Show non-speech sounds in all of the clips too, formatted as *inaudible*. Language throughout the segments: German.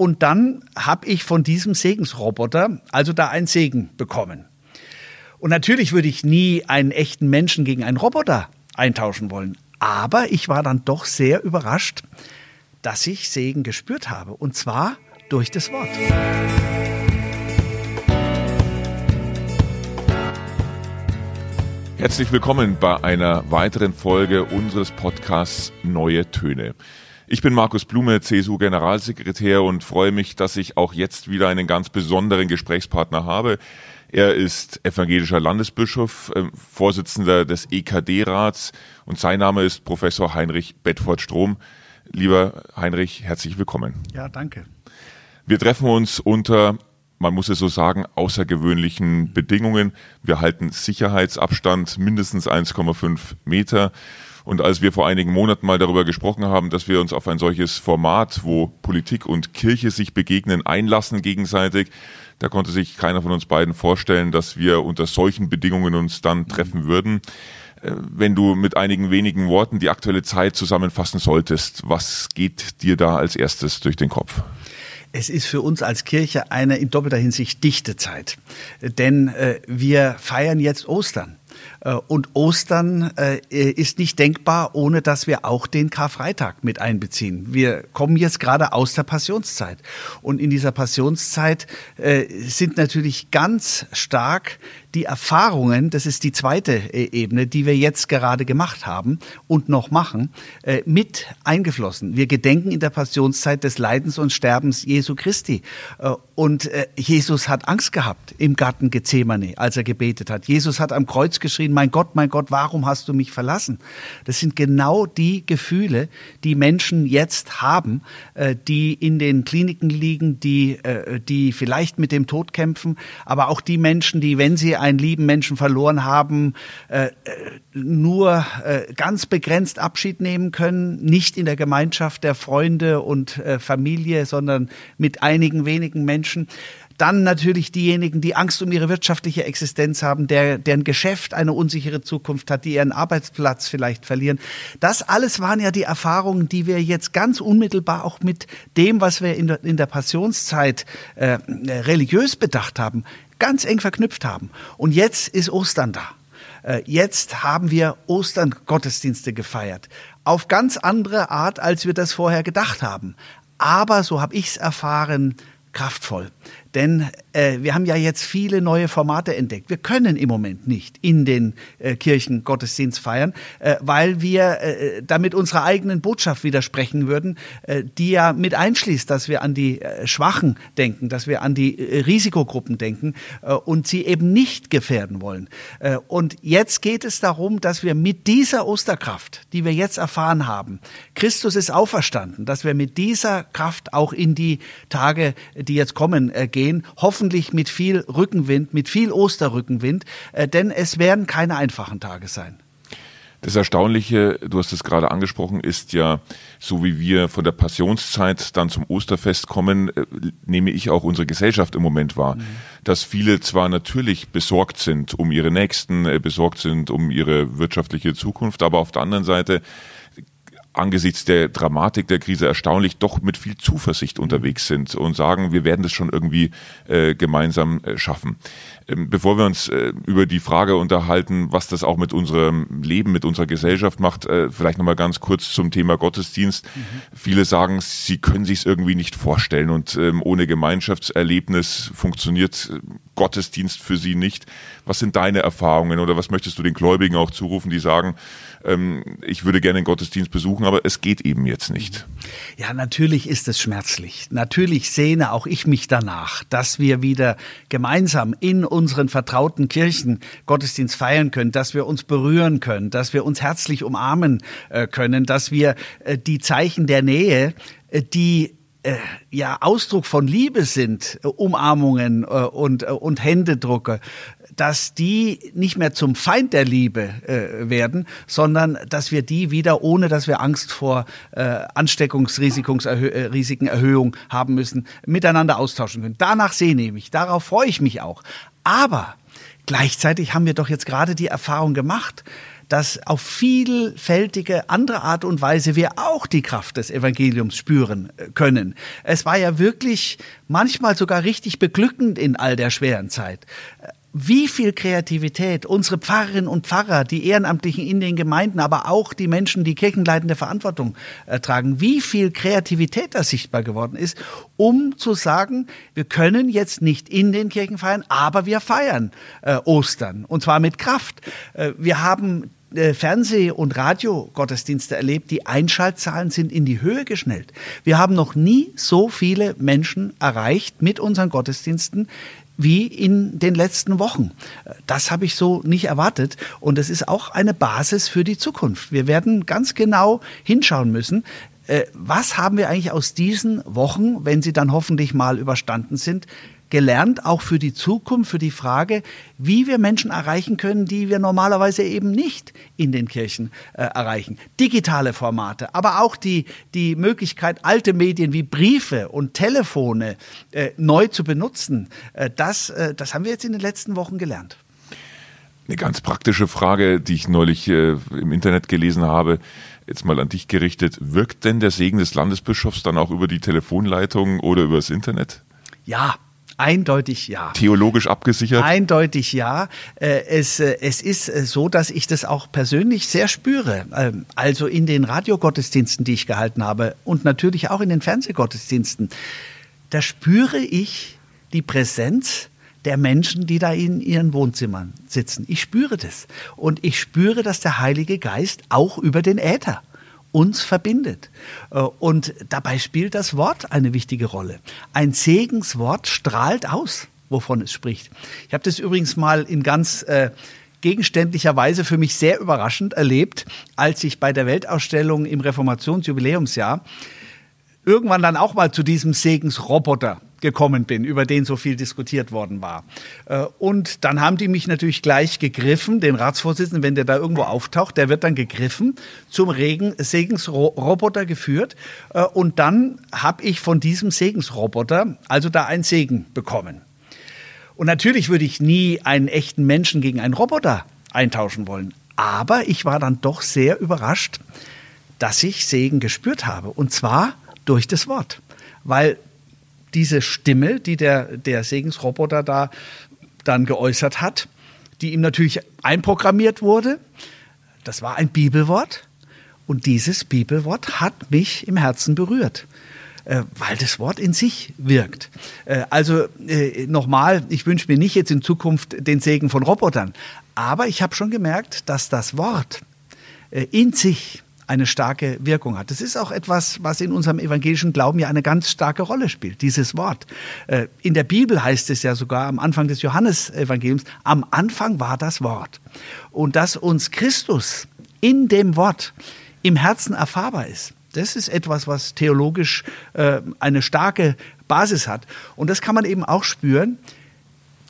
und dann habe ich von diesem Segensroboter also da einen Segen bekommen. Und natürlich würde ich nie einen echten Menschen gegen einen Roboter eintauschen wollen. Aber ich war dann doch sehr überrascht, dass ich Segen gespürt habe. Und zwar durch das Wort. Herzlich willkommen bei einer weiteren Folge unseres Podcasts Neue Töne. Ich bin Markus Blume, CSU-Generalsekretär und freue mich, dass ich auch jetzt wieder einen ganz besonderen Gesprächspartner habe. Er ist evangelischer Landesbischof, äh, Vorsitzender des EKD-Rats und sein Name ist Professor Heinrich Bedford-Strom. Lieber Heinrich, herzlich willkommen. Ja, danke. Wir treffen uns unter, man muss es so sagen, außergewöhnlichen Bedingungen. Wir halten Sicherheitsabstand mindestens 1,5 Meter. Und als wir vor einigen Monaten mal darüber gesprochen haben, dass wir uns auf ein solches Format, wo Politik und Kirche sich begegnen, einlassen gegenseitig, da konnte sich keiner von uns beiden vorstellen, dass wir unter solchen Bedingungen uns dann treffen würden. Äh, wenn du mit einigen wenigen Worten die aktuelle Zeit zusammenfassen solltest, was geht dir da als erstes durch den Kopf? Es ist für uns als Kirche eine in doppelter Hinsicht dichte Zeit, denn äh, wir feiern jetzt Ostern. Äh, und Ostern äh, ist nicht denkbar, ohne dass wir auch den Karfreitag mit einbeziehen. Wir kommen jetzt gerade aus der Passionszeit. Und in dieser Passionszeit äh, sind natürlich ganz stark die Erfahrungen, das ist die zweite äh, Ebene, die wir jetzt gerade gemacht haben und noch machen, äh, mit eingeflossen. Wir gedenken in der Passionszeit des Leidens und Sterbens Jesu Christi. Äh, und Jesus hat Angst gehabt im Garten Gethsemane, als er gebetet hat. Jesus hat am Kreuz geschrien, mein Gott, mein Gott, warum hast du mich verlassen? Das sind genau die Gefühle, die Menschen jetzt haben, die in den Kliniken liegen, die, die vielleicht mit dem Tod kämpfen, aber auch die Menschen, die, wenn sie einen lieben Menschen verloren haben, äh, äh, nur äh, ganz begrenzt Abschied nehmen können, nicht in der Gemeinschaft der Freunde und äh, Familie, sondern mit einigen wenigen Menschen. Dann natürlich diejenigen, die Angst um ihre wirtschaftliche Existenz haben, der, deren Geschäft eine unsichere Zukunft hat, die ihren Arbeitsplatz vielleicht verlieren. Das alles waren ja die Erfahrungen, die wir jetzt ganz unmittelbar auch mit dem, was wir in der, in der Passionszeit äh, religiös bedacht haben, ganz eng verknüpft haben. Und jetzt ist Ostern da. Äh, jetzt haben wir Ostern-Gottesdienste gefeiert. Auf ganz andere Art, als wir das vorher gedacht haben. Aber, so habe ich es erfahren, kraftvoll. Denn äh, wir haben ja jetzt viele neue Formate entdeckt. Wir können im Moment nicht in den äh, Kirchen Gottesdienst feiern, äh, weil wir äh, damit unserer eigenen Botschaft widersprechen würden, äh, die ja mit einschließt, dass wir an die äh, Schwachen denken, dass wir an die Risikogruppen denken und sie eben nicht gefährden wollen. Und jetzt geht es darum, dass wir mit dieser Osterkraft, die wir jetzt erfahren haben, Christus ist auferstanden, dass wir mit dieser Kraft auch in die Tage, die jetzt kommen, gehen gehen, hoffentlich mit viel Rückenwind, mit viel Osterrückenwind, äh, denn es werden keine einfachen Tage sein. Das Erstaunliche, du hast es gerade angesprochen, ist ja, so wie wir von der Passionszeit dann zum Osterfest kommen, äh, nehme ich auch unsere Gesellschaft im Moment wahr. Mhm. Dass viele zwar natürlich besorgt sind um ihre Nächsten, äh, besorgt sind um ihre wirtschaftliche Zukunft, aber auf der anderen Seite angesichts der Dramatik der Krise erstaunlich doch mit viel Zuversicht unterwegs sind und sagen, wir werden das schon irgendwie äh, gemeinsam äh, schaffen. Ähm, bevor wir uns äh, über die Frage unterhalten, was das auch mit unserem Leben, mit unserer Gesellschaft macht, äh, vielleicht nochmal ganz kurz zum Thema Gottesdienst. Mhm. Viele sagen, sie können sich es irgendwie nicht vorstellen und ähm, ohne Gemeinschaftserlebnis funktioniert äh, Gottesdienst für sie nicht. Was sind deine Erfahrungen oder was möchtest du den Gläubigen auch zurufen, die sagen, ähm, ich würde gerne den Gottesdienst besuchen, aber es geht eben jetzt nicht. Ja, natürlich ist es schmerzlich. Natürlich sehne auch ich mich danach, dass wir wieder gemeinsam in unseren vertrauten Kirchen Gottesdienst feiern können, dass wir uns berühren können, dass wir uns herzlich umarmen äh, können, dass wir äh, die Zeichen der Nähe, äh, die äh, ja Ausdruck von Liebe sind, äh, Umarmungen äh, und, äh, und Händedrucke, dass die nicht mehr zum Feind der Liebe äh, werden, sondern dass wir die wieder, ohne dass wir Angst vor äh, Ansteckungsrisiken Erhöhung haben müssen, miteinander austauschen können. Danach sehne ich mich, darauf freue ich mich auch. Aber gleichzeitig haben wir doch jetzt gerade die Erfahrung gemacht, dass auf vielfältige andere Art und Weise wir auch die Kraft des Evangeliums spüren äh, können. Es war ja wirklich manchmal sogar richtig beglückend in all der schweren Zeit wie viel Kreativität unsere Pfarrerinnen und Pfarrer, die Ehrenamtlichen in den Gemeinden, aber auch die Menschen, die kirchenleitende Verantwortung äh, tragen, wie viel Kreativität da sichtbar geworden ist, um zu sagen, wir können jetzt nicht in den Kirchen feiern, aber wir feiern äh, Ostern und zwar mit Kraft. Äh, wir haben äh, Fernseh- und Radiogottesdienste erlebt, die Einschaltzahlen sind in die Höhe geschnellt. Wir haben noch nie so viele Menschen erreicht mit unseren Gottesdiensten wie in den letzten Wochen. Das habe ich so nicht erwartet und es ist auch eine Basis für die Zukunft. Wir werden ganz genau hinschauen müssen, äh, was haben wir eigentlich aus diesen Wochen, wenn sie dann hoffentlich mal überstanden sind, gelernt, auch für die Zukunft, für die Frage, wie wir Menschen erreichen können, die wir normalerweise eben nicht in den Kirchen äh, erreichen. Digitale Formate, aber auch die, die Möglichkeit, alte Medien wie Briefe und Telefone äh, neu zu benutzen, äh, das, äh, das haben wir jetzt in den letzten Wochen gelernt. Eine ganz praktische Frage, die ich neulich äh, im Internet gelesen habe, jetzt mal an dich gerichtet. Wirkt denn der Segen des Landesbischofs dann auch über die Telefonleitung oder übers Internet? Ja, Eindeutig ja. Theologisch abgesichert? Eindeutig ja. Äh, es, äh, es ist äh, so, dass ich das auch persönlich sehr spüre. Ähm, also in den Radiogottesdiensten, die ich gehalten habe und natürlich auch in den Fernsehgottesdiensten. Da spüre ich die Präsenz der Menschen, die da in ihren Wohnzimmern sitzen. Ich spüre das. Und ich spüre, dass der Heilige Geist auch über den Äther uns verbindet. Äh, und dabei spielt das Wort eine wichtige Rolle. Ein Segenswort strahlt aus, wovon es spricht. Ich habe das übrigens mal in ganz äh, gegenständlicher Weise für mich sehr überraschend erlebt, als ich bei der Weltausstellung im Reformationsjubiläumsjahr irgendwann dann auch mal zu diesem Segensroboter gekommen bin, über den so viel diskutiert worden war. Äh, und dann haben die mich natürlich gleich gegriffen, den Ratsvorsitzenden, wenn der da irgendwo auftaucht, der wird dann gegriffen, zum Regen Segensroboter geführt. Äh, und dann habe ich von diesem Segensroboter also da einen Segen bekommen. Und natürlich würde ich nie einen echten Menschen gegen einen Roboter eintauschen wollen. Aber ich war dann doch sehr überrascht, dass ich Segen gespürt habe. Und zwar durch das Wort. Weil diese Stimme, die der, der Segensroboter da dann geäußert hat, die ihm natürlich einprogrammiert wurde. Das war ein Bibelwort und dieses Bibelwort hat mich im Herzen berührt äh, weil das Wort in sich wirkt. Äh, also äh, nochmal, ich wünsche mir nicht jetzt in Zukunft den Segen von Robotern, aber ich habe schon gemerkt, dass das Wort in sich eine starke Wirkung hat. Das ist auch etwas, was in unserem evangelischen Glauben ja eine ganz starke Rolle spielt, dieses Wort. Äh, in der Bibel heißt es ja sogar am Anfang des Johannesevangeliums, am Anfang war das Wort. Und dass uns Christus in dem Wort im Herzen erfahrbar ist. Das ist etwas, was theologisch äh, eine starke Basis hat. Und das kann man eben auch spüren,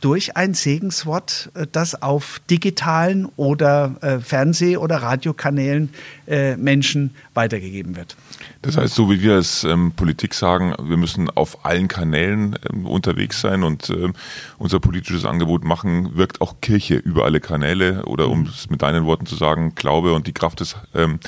durch ein Segenswort, äh, das auf digitalen oder äh, Fernseh- oder Radiokanälen äh, Menschen weitergegeben wird. Das heißt, so wie wir als ähm, Politik sagen, wir müssen auf allen Kanälen ähm, unterwegs sein und ähm, unser politisches Angebot machen, wirkt auch Kirche über alle Kanäle oder um es mit deinen Worten zu sagen, Glaube und die Kraft des ähm,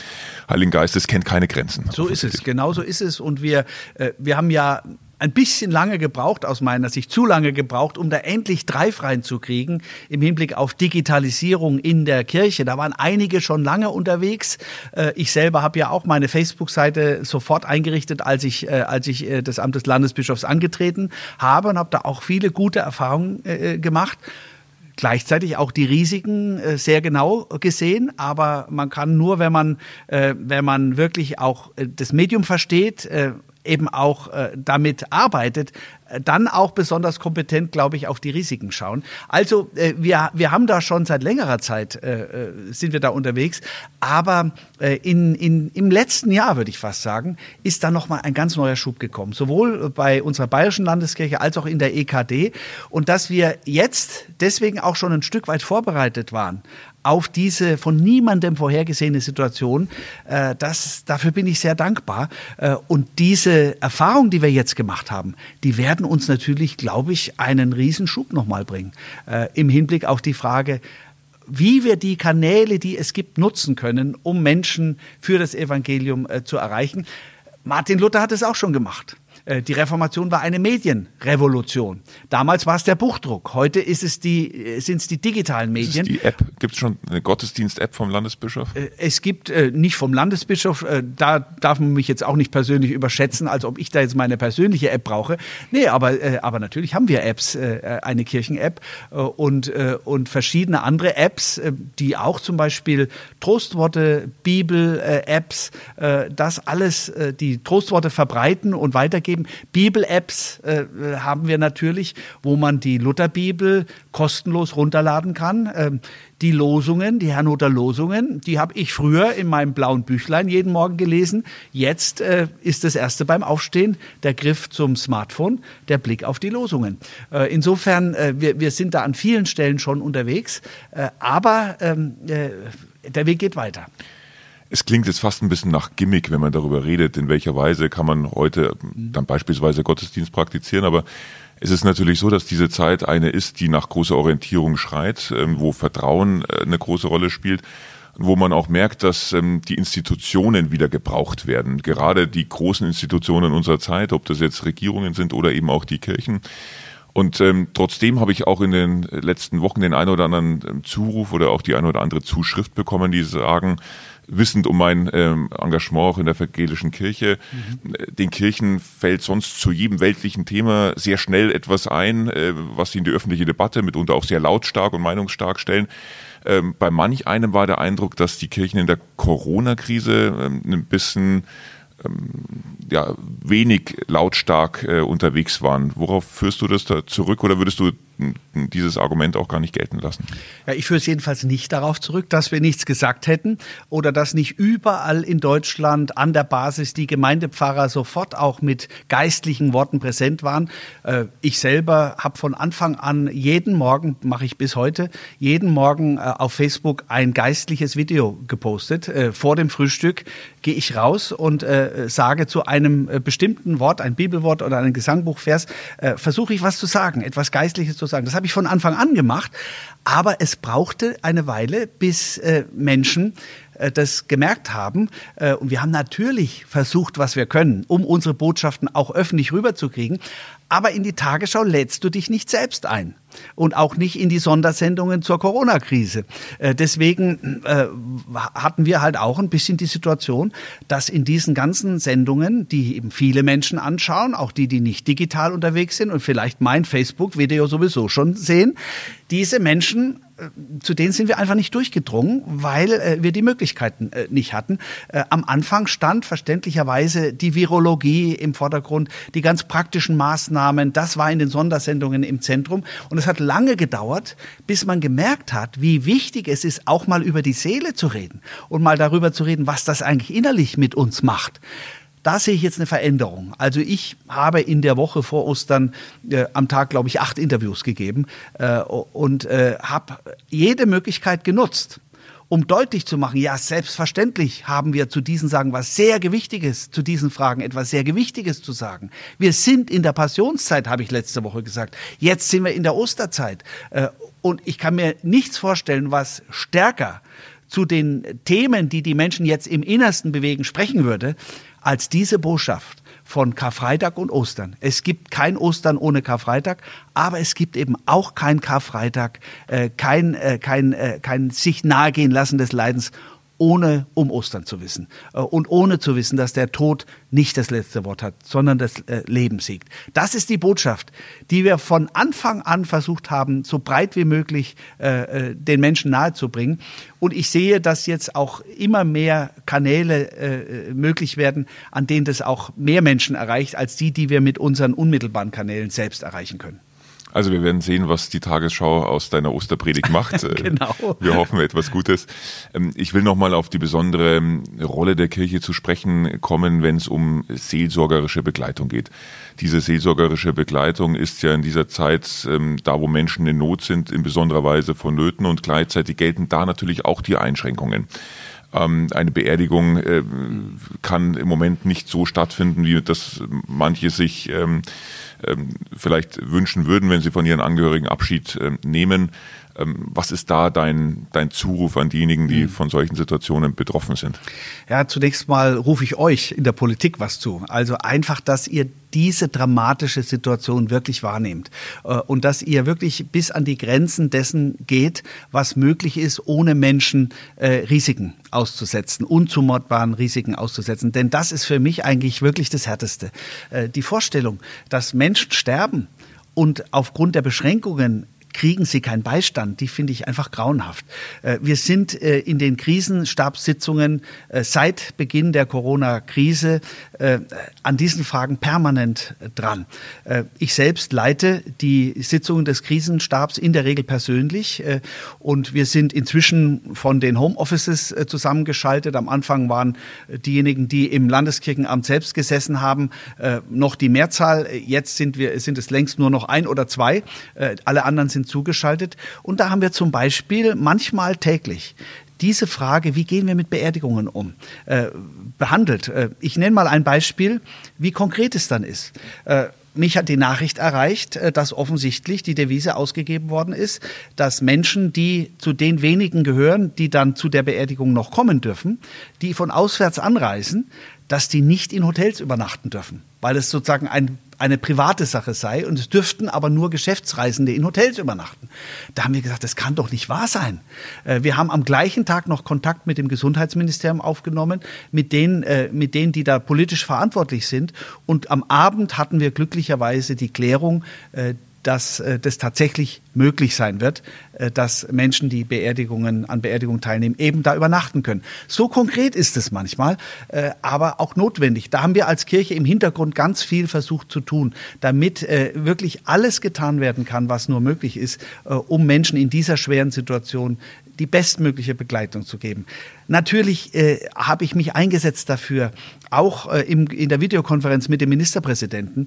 Heiligen Geistes kennt keine Grenzen. So ist es, genau so ist es. Und wir, äh, wir haben ja ein bisschen lange gebraucht, aus meiner Sicht zu lange gebraucht, um da endlich Dreif reinzukriegen im Hinblick auf Digitalisierung in der Kirche. Da waren einige schon lange unterwegs. Äh, ich selber habe ja auch meine Facebook-Seite sofort eingerichtet, als ich, äh, als ich äh, das Amt des Landesbischofs angetreten habe und habe da auch viele gute Erfahrungen gemacht gleichzeitig auch die Risiken sehr genau gesehen, aber man kann nur, wenn man, wenn man wirklich auch das Medium versteht, eben auch äh, damit arbeitet, äh, dann auch besonders kompetent, glaube ich, auf die Risiken schauen. Also äh, wir, wir haben da schon seit längerer Zeit, äh, äh sind wir da unterwegs, aber äh, in, in, im letzten Jahr, würde ich fast sagen, ist da nochmal ein ganz neuer Schub gekommen, sowohl bei unserer bayerischen Landeskirche als auch in der EKD und dass wir jetzt deswegen auch schon ein Stück weit vorbereitet waren auf diese von niemandem vorhergesehene Situation. Äh, das, dafür bin ich sehr dankbar. Äh, und diese Erfahrung, die wir jetzt gemacht haben, die werden uns natürlich, glaube ich, einen Riesenschub nochmal bringen. Äh, Im Hinblick auf die Frage, wie wir die Kanäle, die es gibt, nutzen können, um Menschen für das Evangelium äh, zu erreichen. Martin Luther hat es auch schon gemacht. Äh, die Reformation war eine Medienrevolution. Damals war es der Buchdruck. Heute ist es die, äh, sind es die digitalen Medien. Die App? Gibt es schon eine Gottesdienst-App vom Landesbischof? Äh, es gibt nicht vom Landesbischof, da darf man mich jetzt auch nicht persönlich überschätzen, als ob ich da jetzt meine persönliche App brauche. Nee, aber, aber natürlich haben wir Apps, eine Kirchen-App und, und verschiedene andere Apps, die auch zum Beispiel Trostworte, Bibel-Apps, das alles, die Trostworte verbreiten und weitergeben geben. Bibel-Apps äh, haben wir natürlich, wo man die Lutherbibel kostenlos runterladen kann. Ähm, die Losungen, die Herrnhuter Losungen, die habe ich früher in meinem blauen Büchlein jeden Morgen gelesen. Jetzt äh, ist das erste beim Aufstehen der Griff zum Smartphone, der Blick auf die Losungen. Äh, insofern, äh, wir, wir sind da an vielen Stellen schon unterwegs, äh, aber ähm, äh, der Weg geht weiter. Es klingt jetzt fast ein bisschen nach Gimmick, wenn man darüber redet, in welcher Weise kann man heute dann beispielsweise Gottesdienst praktizieren, aber es ist natürlich so, dass diese Zeit eine ist, die nach großer Orientierung schreit, ähm, wo Vertrauen äh, eine große Rolle spielt, wo man auch merkt, dass ähm, die Institutionen wieder gebraucht werden. Gerade die großen Institutionen unserer Zeit, ob das jetzt Regierungen sind oder eben auch die Kirchen. Und ähm, trotzdem habe ich auch in den letzten Wochen den einen oder anderen Zuruf oder auch die eine oder andere Zuschrift bekommen, die sagen, wissend um mein ähm, Engagement auch in der evangelischen Kirche. Mhm. Den Kirchen fällt sonst zu jedem weltlichen Thema sehr schnell etwas ein, äh, was sie in die öffentliche Debatte mitunter auch sehr lautstark und meinungsstark stellen. Ähm, bei manch einem war der Eindruck, dass die Kirchen in der Corona-Krise ähm, ein bisschen ähm, ja, wenig lautstark äh, unterwegs waren. Worauf führst du das da zurück oder würdest du dieses Argument auch gar nicht gelten lassen. Ja, ich führe es jedenfalls nicht darauf zurück, dass wir nichts gesagt hätten oder dass nicht überall in Deutschland an der Basis die Gemeindepfarrer sofort auch mit geistlichen Worten präsent waren. Äh, ich selber habe von Anfang an jeden Morgen, mache ich bis heute, jeden Morgen äh, auf Facebook ein geistliches Video gepostet. Äh, vor dem Frühstück gehe ich raus und sage zu einem bestimmten Wort, ein Bibelwort oder ein Gesangbuchvers, versuche ich was zu sagen, etwas Geistliches zu sagen. Das habe ich von Anfang an gemacht, aber es brauchte eine Weile, bis äh, Menschen das gemerkt haben. Äh, und wir haben natürlich versucht, was wir können, um unsere Botschaften auch öffentlich rüberzukriegen. Aber in die Tagesschau lädst du dich nicht selbst ein und auch nicht in die Sondersendungen zur Corona-Krise. Äh, deswegen äh, hatten wir halt auch ein bisschen die Situation, dass in diesen ganzen Sendungen, die eben viele Menschen anschauen, auch die, die nicht digital unterwegs sind und vielleicht mein Facebook-Video sowieso schon sehen, diese Menschen äh, zu denen sind wir einfach nicht durchgedrungen, weil äh, wir die Möglichkeiten äh, nicht hatten. Äh, am Anfang stand verständlicherweise die Virologie im Vordergrund, die ganz praktischen Maßnahmen, das war in den Sondersendungen im Zentrum. Und es hat lange gedauert, bis man gemerkt hat, wie wichtig es ist, auch mal über die Seele zu reden und mal darüber zu reden, was das eigentlich innerlich mit uns macht. Da sehe ich jetzt eine Veränderung. Also ich habe in der Woche vor Ostern äh, am Tag, glaube ich, acht Interviews gegeben äh, und äh, habe jede Möglichkeit genutzt um deutlich zu machen, ja, selbstverständlich haben wir zu diesen Sagen was sehr Gewichtiges, zu diesen Fragen etwas sehr Gewichtiges zu sagen. Wir sind in der Passionszeit, habe ich letzte Woche gesagt. Jetzt sind wir in der Osterzeit. Äh, und ich kann mir nichts vorstellen, was stärker zu den Themen, die die Menschen jetzt im Innersten bewegen, sprechen würde, als diese Botschaft von Karfreitag und Ostern. Es gibt kein Ostern ohne Karfreitag, aber es gibt eben auch kein Karfreitag, äh, kein, äh, kein, äh, kein sich nahegehen lassen des Leidens ohne um Ostern zu wissen äh, und ohne zu wissen, dass der Tod nicht das letzte Wort hat, sondern das äh, Leben siegt. Das ist die Botschaft, die wir von Anfang an versucht haben, so breit wie möglich äh, den Menschen nahezubringen. Und ich sehe, dass jetzt auch immer mehr Kanäle möglich werden, an denen das auch mehr Menschen erreicht, als die, die wir mit unseren unmittelbaren Kanälen selbst erreichen können. Also wir werden sehen, was die Tagesschau aus deiner Osterpredigt macht. *laughs* genau. Wir hoffen etwas Gutes. Ähm, ich will nochmal auf die besondere ähm, Rolle der Kirche zu sprechen kommen, wenn es um seelsorgerische Begleitung geht. Diese seelsorgerische Begleitung ist ja in dieser Zeit, ähm, da wo Menschen in Not sind, in besonderer Weise vonnöten und gleichzeitig gelten da natürlich auch die Einschränkungen eine Beerdigung äh, kann im Moment nicht so stattfinden, wie das manche sich vielleicht wünschen würden, wenn sie von ihren Angehörigen Abschied ähm, nehmen. Ähm, was ist da dein, dein Zuruf an diejenigen, die mhm. von solchen Situationen betroffen sind? Ja, zunächst mal rufe ich euch in der Politik was zu. Also einfach, dass ihr diese dramatische Situation wirklich wahrnehmt äh, und dass ihr wirklich bis an die Grenzen dessen geht, was möglich ist, ohne Menschen äh, Risiken auszusetzen, unzumordbaren Risiken auszusetzen. Denn das ist für mich eigentlich wirklich das Härteste. Äh, die Vorstellung, dass Menschen sterben, und aufgrund der Beschränkungen kriegen sie keinen Beistand. Die finde ich einfach grauenhaft. Äh, wir sind äh, in den Krisenstabssitzungen äh, seit Beginn der Corona-Krise an diesen Fragen permanent dran. Ich selbst leite die Sitzungen des Krisenstabs in der Regel persönlich und wir sind inzwischen von den Homeoffices zusammengeschaltet. Am Anfang waren diejenigen, die im Landeskirchenamt selbst gesessen haben, noch die Mehrzahl. Jetzt sind wir, sind es längst nur noch ein oder zwei. Alle anderen sind sind zugeschaltet. Und da haben wir zum Beispiel manchmal täglich diese Frage, wie gehen wir mit Beerdigungen um, äh, behandelt. Äh, ich nenne mal ein Beispiel, wie konkret es dann ist. Äh, mich hat die Nachricht erreicht, äh, dass offensichtlich die Devise ausgegeben worden ist, dass Menschen, die zu den wenigen gehören, die dann zu der Beerdigung noch kommen dürfen, die von auswärts anreisen, dass die nicht in Hotels übernachten dürfen, weil es sozusagen ein eine private Sache sei und es dürften aber nur Geschäftsreisende in Hotels übernachten. Da haben wir gesagt, das kann doch nicht wahr sein. Äh, wir haben am gleichen Tag noch Kontakt mit dem Gesundheitsministerium aufgenommen, mit denen, äh, mit denen, die da politisch verantwortlich sind. Und am Abend hatten wir glücklicherweise die Klärung, äh, dass das tatsächlich möglich sein wird, äh, dass Menschen, die Beerdigungen an Beerdigungen teilnehmen, eben da übernachten können. So konkret ist es manchmal, äh, aber auch notwendig. Da haben wir als Kirche im Hintergrund ganz viel versucht zu tun, damit äh, wirklich alles getan werden kann, was nur möglich ist, um Menschen in dieser schweren Situation die bestmögliche Begleitung zu geben. Natürlich habe ich mich eingesetzt dafür, auch in der Videokonferenz mit dem Ministerpräsidenten,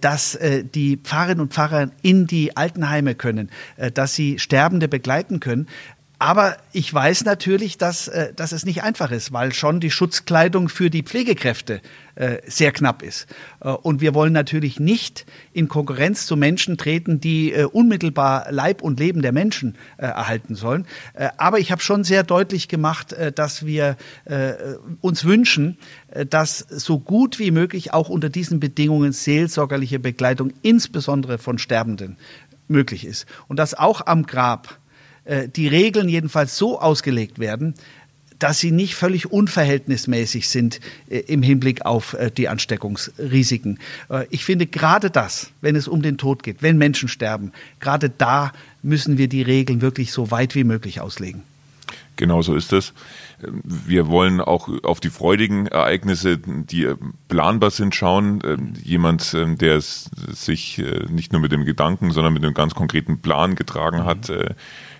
dass die Pfarrerinnen und Pfarrer in die Altenheime können, äh, dass sie Sterbende begleiten können. Aber ich weiß natürlich, dass, äh, dass es nicht einfach ist, weil schon die Schutzkleidung für die Pflegekräfte äh, sehr knapp ist. Und wir wollen natürlich nicht in Konkurrenz zu Menschen treten, die unmittelbar Leib und Leben der Menschen erhalten sollen. Aber ich habe schon sehr deutlich gemacht, dass wir uns wünschen, dass so gut wie möglich auch unter diesen Bedingungen seelsorgerliche Begleitung, insbesondere von Sterbenden, möglich ist. Und dass auch am Grab äh, die Regeln jedenfalls so ausgelegt werden, dass sie nicht völlig unverhältnismäßig sind äh, im Hinblick auf äh, die Ansteckungsrisiken. Äh, ich finde gerade das, wenn es um den Tod geht, wenn Menschen sterben, gerade da müssen wir die Regeln wirklich so weit wie möglich auslegen. Genau so ist es. Wir wollen auch auf die freudigen Ereignisse, die planbar sind, schauen. Jemand, der sich nicht nur mit dem Gedanken, sondern mit einem ganz konkreten Plan getragen hat,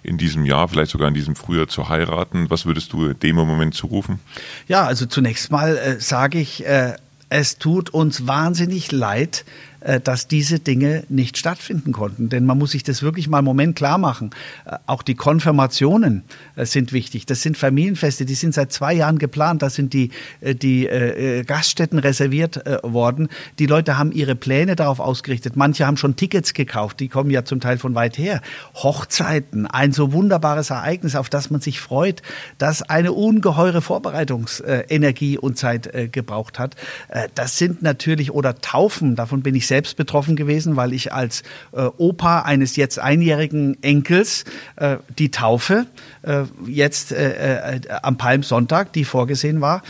in diesem Jahr, vielleicht sogar in diesem Frühjahr zu heiraten. Was würdest du dem im Moment zurufen? Ja, also zunächst mal äh, sage ich, äh, es tut uns wahnsinnig leid, äh, dass diese Dinge nicht stattfinden konnten. Denn man muss sich das wirklich mal einen Moment klar machen. Äh, auch die Konfirmationen äh, sind wichtig. Das sind Familienfeste, die sind seit zwei Jahren geplant. Da sind die, die Gaststätten reserviert worden. Die Leute haben ihre Pläne darauf ausgerichtet. Manche haben schon Tickets gekauft. Die kommen ja zum Teil von weit her. Hochzeiten, ein so wunderbares Ereignis, auf das man sich freut, das eine ungeheure Vorbereitungsenergie und Zeit gebraucht hat. Das sind natürlich, oder Taufen, davon bin ich selbst betroffen gewesen, weil ich als äh, Opa eines jetzt einjährigen Enkels äh, die Taufe äh, jetzt äh, äh, am Palmsonntag, die vorgesehen war,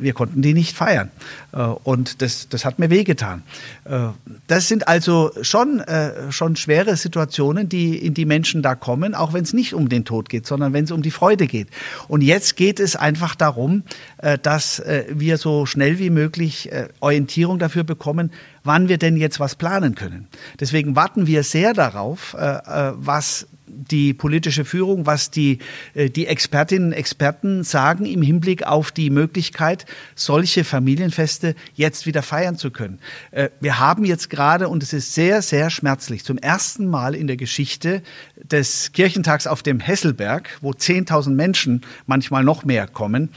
wir konnten die nicht feiern. Äh, und das, das hat mir wehgetan. Äh, das sind also schon, äh, schon schwere Situationen, die, in die Menschen da kommen, auch wenn es nicht um den Tod geht, sondern wenn es um die Freude geht. Und jetzt geht es einfach darum, dass wir so schnell wie möglich Orientierung dafür bekommen, wann wir denn jetzt was planen können. Deswegen warten wir sehr darauf, was die politische Führung, was die, äh, die Expertinnen und Experten sagen im Hinblick auf die Möglichkeit, solche Familienfeste jetzt wieder feiern zu können. Äh, wir haben jetzt gerade, und es ist sehr, sehr schmerzlich, zum ersten Mal in der Geschichte des Kirchentags auf dem Hesselberg, wo 10.000 Menschen, manchmal noch mehr kommen,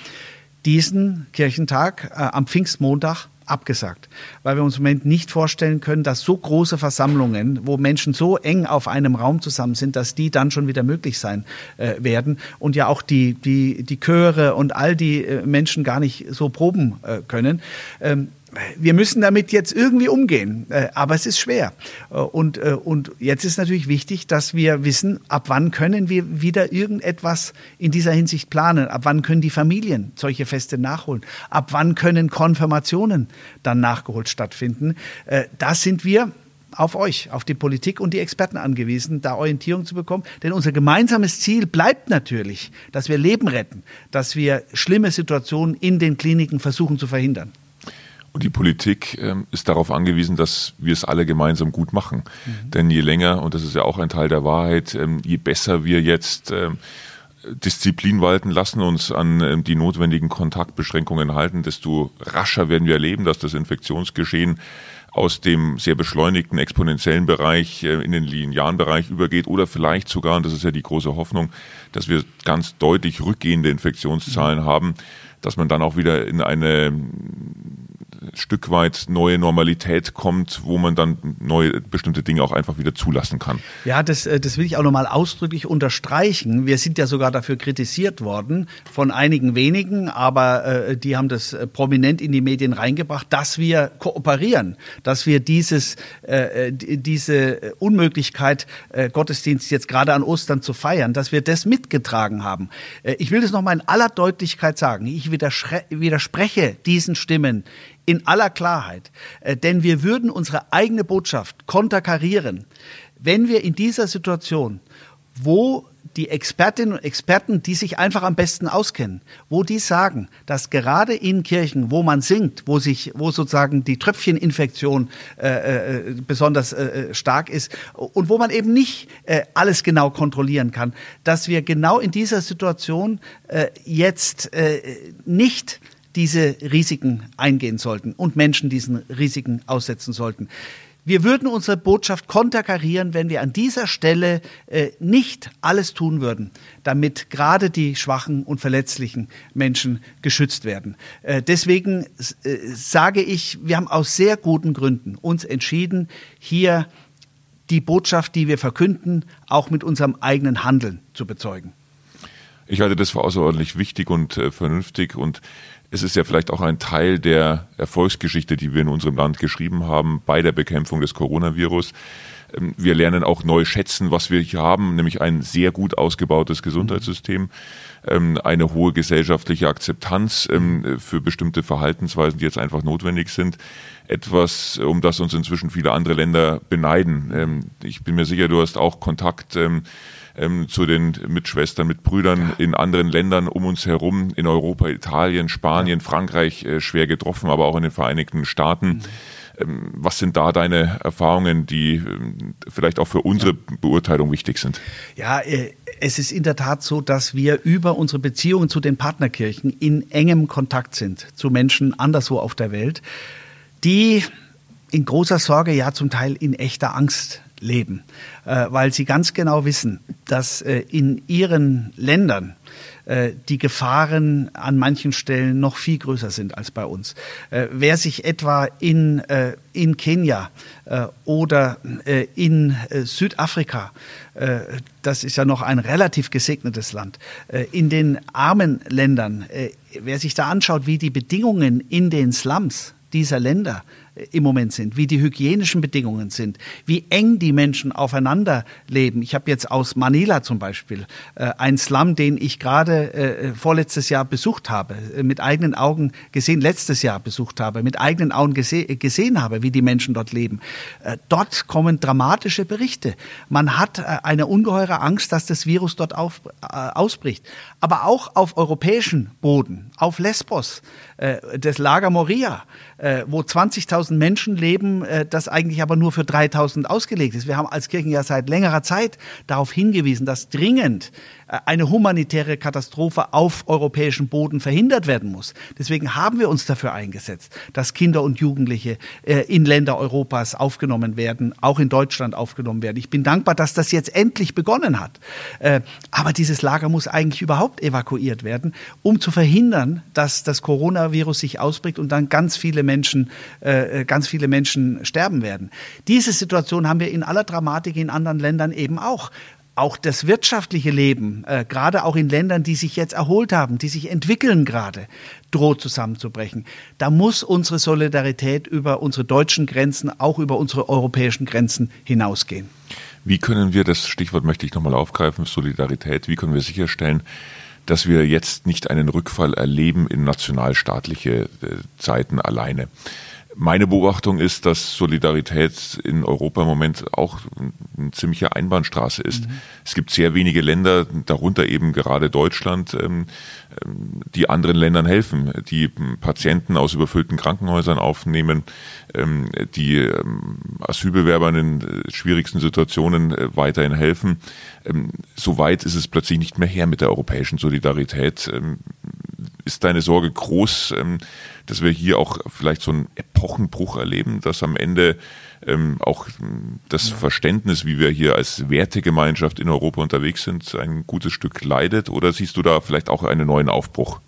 diesen Kirchentag äh, am Pfingstmontag abgesagt, weil wir uns im Moment nicht vorstellen können, dass so große Versammlungen, wo Menschen so eng auf einem Raum zusammen sind, dass die dann schon wieder möglich sein äh, werden und ja auch die, die, die Chöre und all die äh, Menschen gar nicht so proben äh, können. Ähm, wir müssen damit jetzt irgendwie umgehen, äh, aber es ist schwer. Äh, und, äh, und jetzt ist natürlich wichtig, dass wir wissen, ab wann können wir wieder irgendetwas in dieser Hinsicht planen, ab wann können die Familien solche Feste nachholen, ab wann können Konfirmationen dann nachgeholt stattfinden. Da sind wir auf euch, auf die Politik und die Experten angewiesen, da Orientierung zu bekommen. Denn unser gemeinsames Ziel bleibt natürlich, dass wir Leben retten, dass wir schlimme Situationen in den Kliniken versuchen zu verhindern. Und die Politik ähm, ist darauf angewiesen, dass wir es alle gemeinsam gut machen. Mhm. Denn je länger, und das ist ja auch ein Teil der Wahrheit, ähm, je besser wir jetzt ähm, Disziplin walten lassen, uns an ähm, die notwendigen Kontaktbeschränkungen halten, desto rascher werden wir erleben, dass das Infektionsgeschehen aus dem sehr beschleunigten exponentiellen Bereich äh, in den linearen Bereich übergeht oder vielleicht sogar, und das ist ja die große Hoffnung, dass wir ganz deutlich rückgehende Infektionszahlen mhm. haben, dass man dann auch wieder in eine Stück weit neue Normalität kommt, wo man dann neue bestimmte Dinge auch einfach wieder zulassen kann. Ja, das, äh, das will ich auch nochmal ausdrücklich unterstreichen. Wir sind ja sogar dafür kritisiert worden von einigen wenigen, aber äh, die haben das äh, prominent in die Medien reingebracht, dass wir kooperieren, dass wir dieses, äh, äh diese Unmöglichkeit, äh, Gottesdienst jetzt gerade an Ostern zu feiern, dass wir das mitgetragen haben. Ich will das nochmal in aller Deutlichkeit sagen. Ich widerspreche diesen Stimmen in aller Klarheit. Äh, denn wir würden unsere eigene Botschaft konterkarieren, wenn wir in dieser Situation, wo die Expertinnen und Experten, die sich einfach am besten auskennen, wo die sagen, dass gerade in Kirchen, wo man singt, wo sich, wo sozusagen die Tröpfcheninfektion äh, äh, besonders äh, stark ist und wo man eben nicht äh, alles genau kontrollieren kann, dass wir genau in dieser Situation äh, jetzt äh, nicht diese Risiken eingehen sollten und Menschen diesen Risiken aussetzen sollten. Wir würden unsere Botschaft konterkarieren, wenn wir an dieser Stelle äh, nicht alles tun würden, damit gerade die schwachen und verletzlichen Menschen geschützt werden. Äh, deswegen äh, sage ich, wir haben aus sehr guten Gründen uns entschieden, hier die Botschaft, die wir verkünden, auch mit unserem eigenen Handeln zu bezeugen. Ich halte das für außerordentlich wichtig und äh, vernünftig und es ist ja vielleicht auch ein Teil der Erfolgsgeschichte, die wir in unserem Land geschrieben haben bei der Bekämpfung des Coronavirus. Ähm, wir lernen auch neu schätzen, was wir hier haben, nämlich ein sehr gut ausgebautes Gesundheitssystem, ähm, eine hohe gesellschaftliche Akzeptanz ähm, für bestimmte Verhaltensweisen, die jetzt einfach notwendig sind. Etwas, um das uns inzwischen viele andere Länder beneiden. Ich bin mir sicher, du hast auch Kontakt ähm, zu den Mitschwestern, Mitbrüdern ja. in anderen Ländern um uns herum, in Europa, Italien, Spanien. Frankreich äh, schwer getroffen, aber auch in den Vereinigten Staaten. Mhm. Ähm, was sind da deine Erfahrungen, die ähm, vielleicht auch für unsere. Beurteilung wichtig sind? Ja, äh, es ist in der Tat so, dass wir über unsere Beziehungen zu den Partnerkirchen in engem Kontakt sind zu Menschen anderswo auf der Welt, die in großer Sorge, ja zum Teil in echter Angst leben, äh, weil sie ganz genau wissen, dass äh, in ihren Ländern äh, die Gefahren an manchen Stellen noch viel größer sind als bei uns. Wer sich etwa in, in Kenia oder in Südafrika, das ist ja noch ein relativ gesegnetes Land, in den armen Ländern, wer sich da anschaut, wie die Bedingungen in den Slums dieser Länder im Moment sind, wie die hygienischen Bedingungen sind, wie eng die Menschen aufeinander leben. Ich habe jetzt aus Manila zum Beispiel äh, einen Slum, den ich gerade äh, vorletztes Jahr besucht habe, äh, mit eigenen Augen gesehen, letztes Jahr besucht habe, mit eigenen Augen gese gesehen habe, wie die Menschen dort leben. Äh, dort kommen dramatische Berichte. Man hat äh, eine ungeheure Angst, dass das Virus dort auf, äh, ausbricht. Aber auch auf europäischen Boden, auf Lesbos, das Lager Moria, wo 20.000 3000 Menschen leben, äh, das eigentlich aber nur für 3000 ausgelegt ist. Wir haben als Kirchen ja seit längerer Zeit darauf hingewiesen, dass dringend eine humanitäre Katastrophe auf europäischem Boden verhindert werden muss. Deswegen haben wir uns dafür eingesetzt, dass Kinder und Jugendliche äh, in Länder Europas aufgenommen werden, auch in Deutschland aufgenommen werden. Ich bin dankbar, dass das jetzt endlich begonnen hat. Äh, aber dieses Lager muss eigentlich überhaupt evakuiert werden, um zu verhindern, dass das Coronavirus sich ausbricht und dann ganz viele Menschen, äh, ganz viele Menschen sterben werden. Diese Situation haben wir in aller Dramatik in anderen Ländern eben auch auch das wirtschaftliche Leben, äh, gerade auch in Ländern, die sich jetzt erholt haben, die sich entwickeln gerade, droht zusammenzubrechen. Da muss unsere Solidarität über unsere deutschen Grenzen, auch über unsere europäischen Grenzen hinausgehen. Wie können wir, das Stichwort möchte ich nochmal aufgreifen, Solidarität, wie können wir sicherstellen, dass wir jetzt nicht einen Rückfall erleben in nationalstaatliche äh, Zeiten alleine? Meine Beobachtung ist, dass Solidarität in Europa im Moment auch eine ziemliche Einbahnstraße ist. Mhm. Es gibt sehr wenige Länder, darunter eben gerade Deutschland, ähm, ähm, die anderen Ländern helfen, die Patienten aus überfüllten Krankenhäusern aufnehmen, ähm, die Asylbewerbern in äh, schwierigsten Situationen äh, weiterhin helfen. Soweit ist es plötzlich nicht mehr her mit der europäischen Solidarität. Ist deine Sorge groß, dass wir hier auch vielleicht so einen Epochenbruch erleben, dass am Ende ähm, auch das ja. Verständnis, wie wir hier als Wertegemeinschaft in Europa unterwegs sind, ein gutes Stück leidet? Oder siehst du da vielleicht auch einen neuen Aufbruch?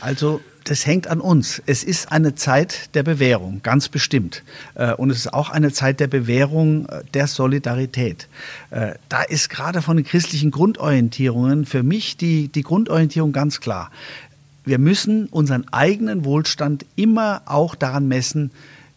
Also das hängt an uns. Es ist eine Zeit der Bewährung, ganz bestimmt. Äh, und es ist auch eine Zeit der Bewährung äh, der Solidarität. Äh, da ist gerade von den christlichen Grundorientierungen für mich die, die Grundorientierung ganz klar wir müssen unseren eigenen Wohlstand immer auch daran messen,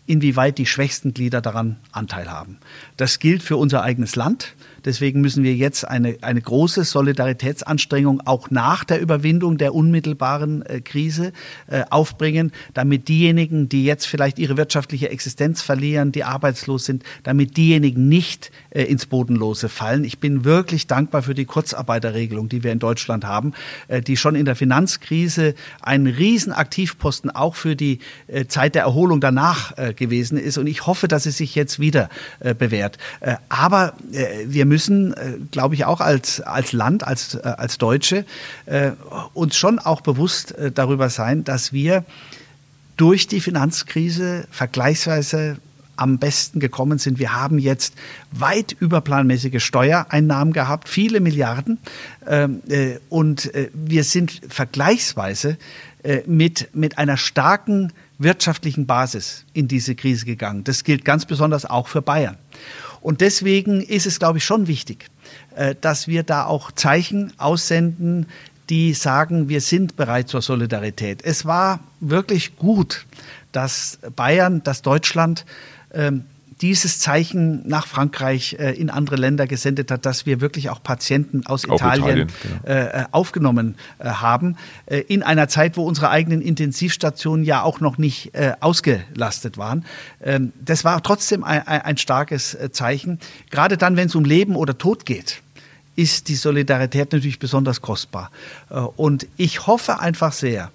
inwieweit die schwächsten Glieder daran Anteil haben. Das gilt für unser eigenes Land. Deswegen müssen wir jetzt eine, eine große Solidaritätsanstrengung auch nach der Überwindung der unmittelbaren äh, Krise äh, aufbringen, damit diejenigen, die jetzt vielleicht ihre wirtschaftliche Existenz verlieren, die arbeitslos sind, damit diejenigen nicht äh, ins Bodenlose fallen. Ich bin wirklich dankbar für die Kurzarbeiterregelung, die wir in Deutschland haben, äh, die schon in der Finanzkrise ein Riesenaktivposten auch für die äh, Zeit der Erholung danach äh, gewesen ist. Und ich hoffe, dass es sich jetzt wieder bewährt. aber wir müssen, äh, glaube ich, auch als, als Land, als, äh, als Deutsche äh, uns schon auch bewusst äh, darüber sein, dass wir durch die Finanzkrise vergleichsweise am besten gekommen sind. Wir haben jetzt weit überplanmäßige Steuereinnahmen gehabt, viele Milliarden. Ähm, äh, und äh, wir sind vergleichsweise äh, mit, mit einer starken wirtschaftlichen Basis in diese Krise gegangen. Das gilt ganz besonders auch für Bayern. Und deswegen ist es, glaube ich, schon wichtig, äh, dass wir da auch Zeichen aussenden, die sagen, wir sind bereit zur Solidarität. Es war wirklich gut, dass Bayern, dass Deutschland ähm, dieses Zeichen nach Frankreich äh, in andere Länder gesendet hat, dass wir wirklich auch Patienten aus auch Italien, Italien genau. äh, aufgenommen äh, haben, äh, in einer Zeit, wo unsere eigenen Intensivstationen ja auch noch nicht äh, ausgelastet waren. Ähm, das war trotzdem ein, ein starkes äh, Zeichen, gerade dann, wenn es um Leben oder Tod geht ist die Solidarität natürlich besonders kostbar. Und ich hoffe einfach sehr,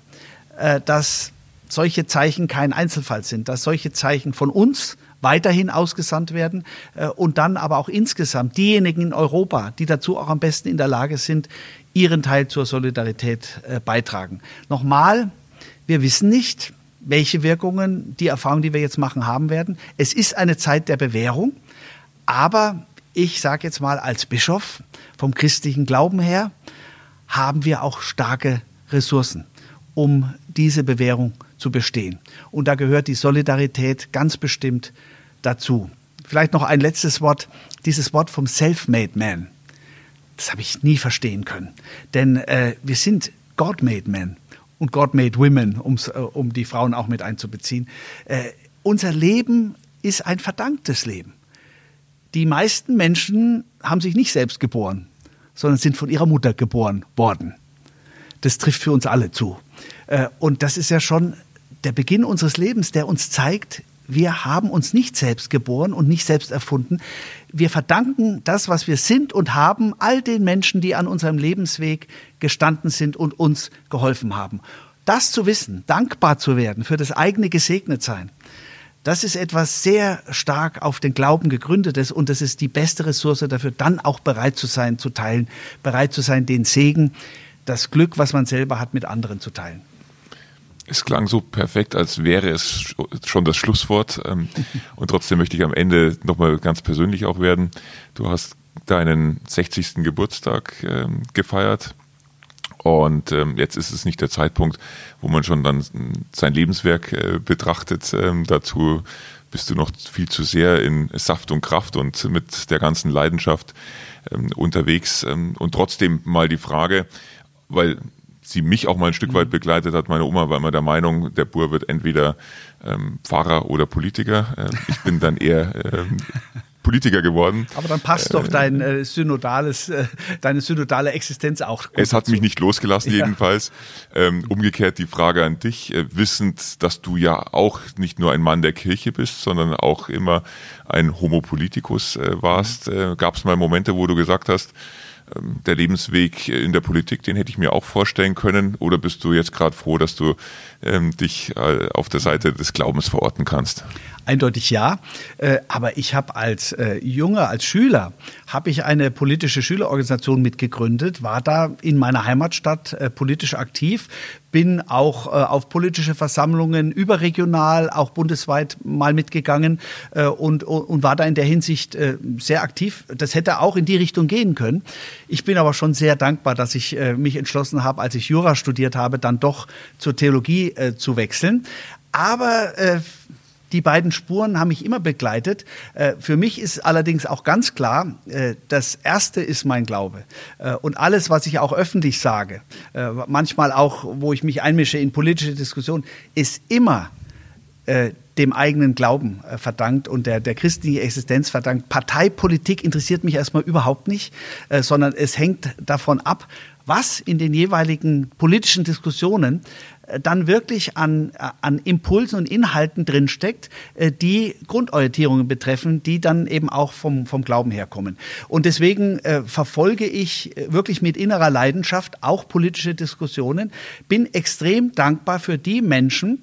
dass solche Zeichen kein Einzelfall sind, dass solche Zeichen von uns weiterhin ausgesandt werden äh, und dann aber auch insgesamt diejenigen in Europa, die dazu auch am besten in der Lage sind, ihren Teil zur Solidarität äh, beitragen. Nochmal, wir wissen nicht, welche Wirkungen die Erfahrungen, die wir jetzt machen, haben werden. Es ist eine Zeit der Bewährung, aber ich sage jetzt mal als Bischof vom christlichen Glauben her, haben wir auch starke Ressourcen, um diese Bewährung zu bestehen. Und da gehört die Solidarität ganz bestimmt dazu. Vielleicht noch ein letztes Wort, dieses Wort vom Self-Made Man. Das habe ich nie verstehen können. Denn äh, wir sind God-Made Men und God-Made Women, äh, um die Frauen auch mit einzubeziehen. Äh, unser Leben ist ein verdanktes Leben. Die meisten Menschen haben sich nicht selbst geboren, sondern sind von ihrer Mutter geboren worden. Das trifft für uns alle zu. Äh, und das ist ja schon der Beginn unseres Lebens, der uns zeigt, wir haben uns nicht selbst geboren und nicht selbst erfunden. Wir verdanken das, was wir sind und haben, all den Menschen, die an unserem Lebensweg gestanden sind und uns geholfen haben. Das zu wissen, dankbar zu werden für das eigene Gesegnetsein, Das ist etwas sehr stark auf den Glauben gegründetes und das ist die beste Ressource dafür, dann auch bereit zu sein, zu teilen, bereit zu sein, den Segen, das Glück, was man selber hat, mit anderen zu teilen. Es klang so perfekt, als wäre es schon das Schlusswort. Ähm, *laughs* und trotzdem möchte ich am Ende nochmal ganz persönlich auch werden. Du hast deinen 60. Geburtstag ähm, gefeiert. Und ähm, jetzt ist es nicht der Zeitpunkt, wo man schon dann sein Lebenswerk äh, betrachtet. Dazu bist du noch viel zu sehr in Saft und Kraft und mit der ganzen Leidenschaft unterwegs. Und trotzdem mal die Frage, weil sie mich auch mal ein Stück weit begleitet hat. Meine Oma war immer der Meinung, der Bur wird entweder ähm, Pfarrer oder Politiker. Äh, ich bin dann eher ähm, *laughs* Politiker geworden. Aber dann passt doch dein äh, synodales, äh, deine synodale Existenz auch. es hat dazu. mich nicht losgelassen ja. jedenfalls. Ähm, umgekehrt die Frage an dich, äh, wissend, dass du ja auch nicht nur ein Mann der Kirche bist, sondern auch immer ein Homo politicus äh, warst. Mhm. Äh, Gab es mal Momente, wo du gesagt hast, der Lebensweg in der Politik, den hätte ich mir auch vorstellen können? Oder bist du jetzt gerade froh, dass du ähm, dich äh, auf der Seite des Glaubens verorten kannst? Eindeutig ja. Äh, aber ich habe als äh, Junge, als Schüler, habe ich eine politische Schülerorganisation mitgegründet, war da in meiner Heimatstadt äh, politisch aktiv, bin auch auf politische Versammlungen überregional, auch bundesweit mal mitgegangen und, und war da in der Hinsicht sehr aktiv. Das hätte auch in die Richtung gehen können. Ich bin aber schon sehr dankbar, dass ich mich entschlossen habe, als ich Jura studiert habe, dann doch zur Theologie zu wechseln. Aber die beiden Spuren haben mich immer begleitet. Äh, für mich ist allerdings auch ganz klar, äh, das Erste ist mein Glaube. Äh, und alles, was ich auch öffentlich sage, manchmal auch, wo ich mich einmische in politische Diskussionen, ist immer dem eigenen Glauben verdankt und der, der christlichen Existenz verdankt. Parteipolitik interessiert mich erstmal überhaupt nicht, sondern es hängt davon ab, was in den jeweiligen politischen Diskussionen dann wirklich an, äh, an Impulsen und Inhalten drinsteckt, äh, die Grundorientierungen betreffen, die dann eben auch vom, vom Glauben herkommen. Und deswegen äh, verfolge ich wirklich mit innerer Leidenschaft auch politische Diskussionen, bin extrem dankbar für die Menschen,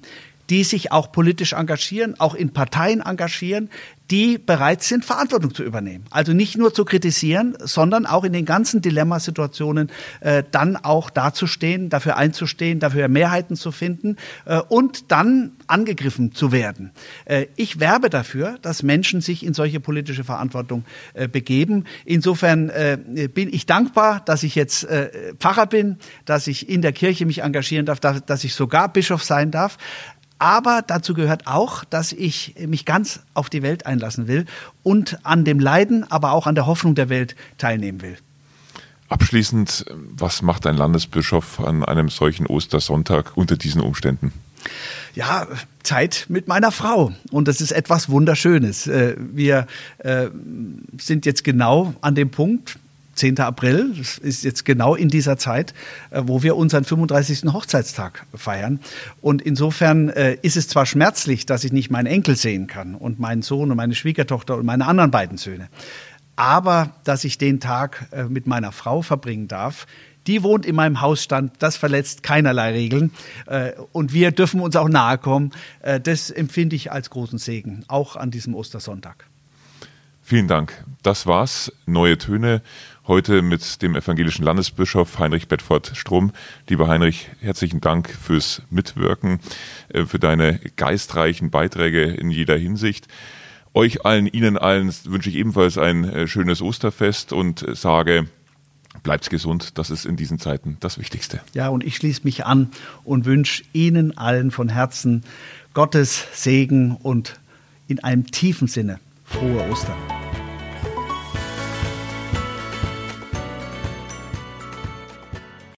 die sich auch politisch engagieren, auch in Parteien engagieren, die bereit sind, Verantwortung zu übernehmen. Also nicht nur zu kritisieren, sondern auch in den ganzen Dilemmasituationen äh, dann auch dazustehen, dafür einzustehen, dafür Mehrheiten zu finden äh, und dann angegriffen zu werden. Äh, ich werbe dafür, dass Menschen sich in solche politische Verantwortung äh, begeben. Insofern äh, bin ich dankbar, dass ich jetzt äh, Pfarrer bin, dass ich in der Kirche mich engagieren darf, dass, dass ich sogar Bischof sein darf. Aber dazu gehört auch, dass ich mich ganz auf die Welt einlassen will und an dem Leiden, aber auch an der Hoffnung der Welt teilnehmen will. Abschließend, was macht ein Landesbischof an einem solchen Ostersonntag unter diesen Umständen? ja, Zeit mit meiner Frau. Und das ist etwas Wunderschönes. Äh, wir äh, sind jetzt genau an dem Punkt, 10. April, das ist jetzt genau in dieser Zeit, äh, wo wir unseren 35. Hochzeitstag feiern. Und insofern äh, ist es zwar schmerzlich, dass ich nicht meinen Enkel sehen kann und meinen Sohn und meine Schwiegertochter und meine anderen beiden Söhne, aber dass ich den Tag äh, mit meiner Frau verbringen darf, die wohnt in meinem Hausstand, das verletzt keinerlei Regeln. Und wir dürfen uns auch nahe kommen. Das empfinde ich als großen Segen, auch an diesem Ostersonntag. Vielen Dank. Das war's. Neue Töne heute mit dem evangelischen Landesbischof Heinrich Bedford Strum. Lieber Heinrich, herzlichen Dank fürs Mitwirken, äh, für deine geistreichen Beiträge in jeder Hinsicht. Euch allen, Ihnen allen wünsche ich ebenfalls ein äh, schönes Osterfest und sage, bleibt gesund, das ist in diesen Zeiten das Wichtigste. Ja, und ich schließe mich an und wünsche Ihnen allen von Herzen Gottes Segen und in einem tiefen Sinne frohe Ostern.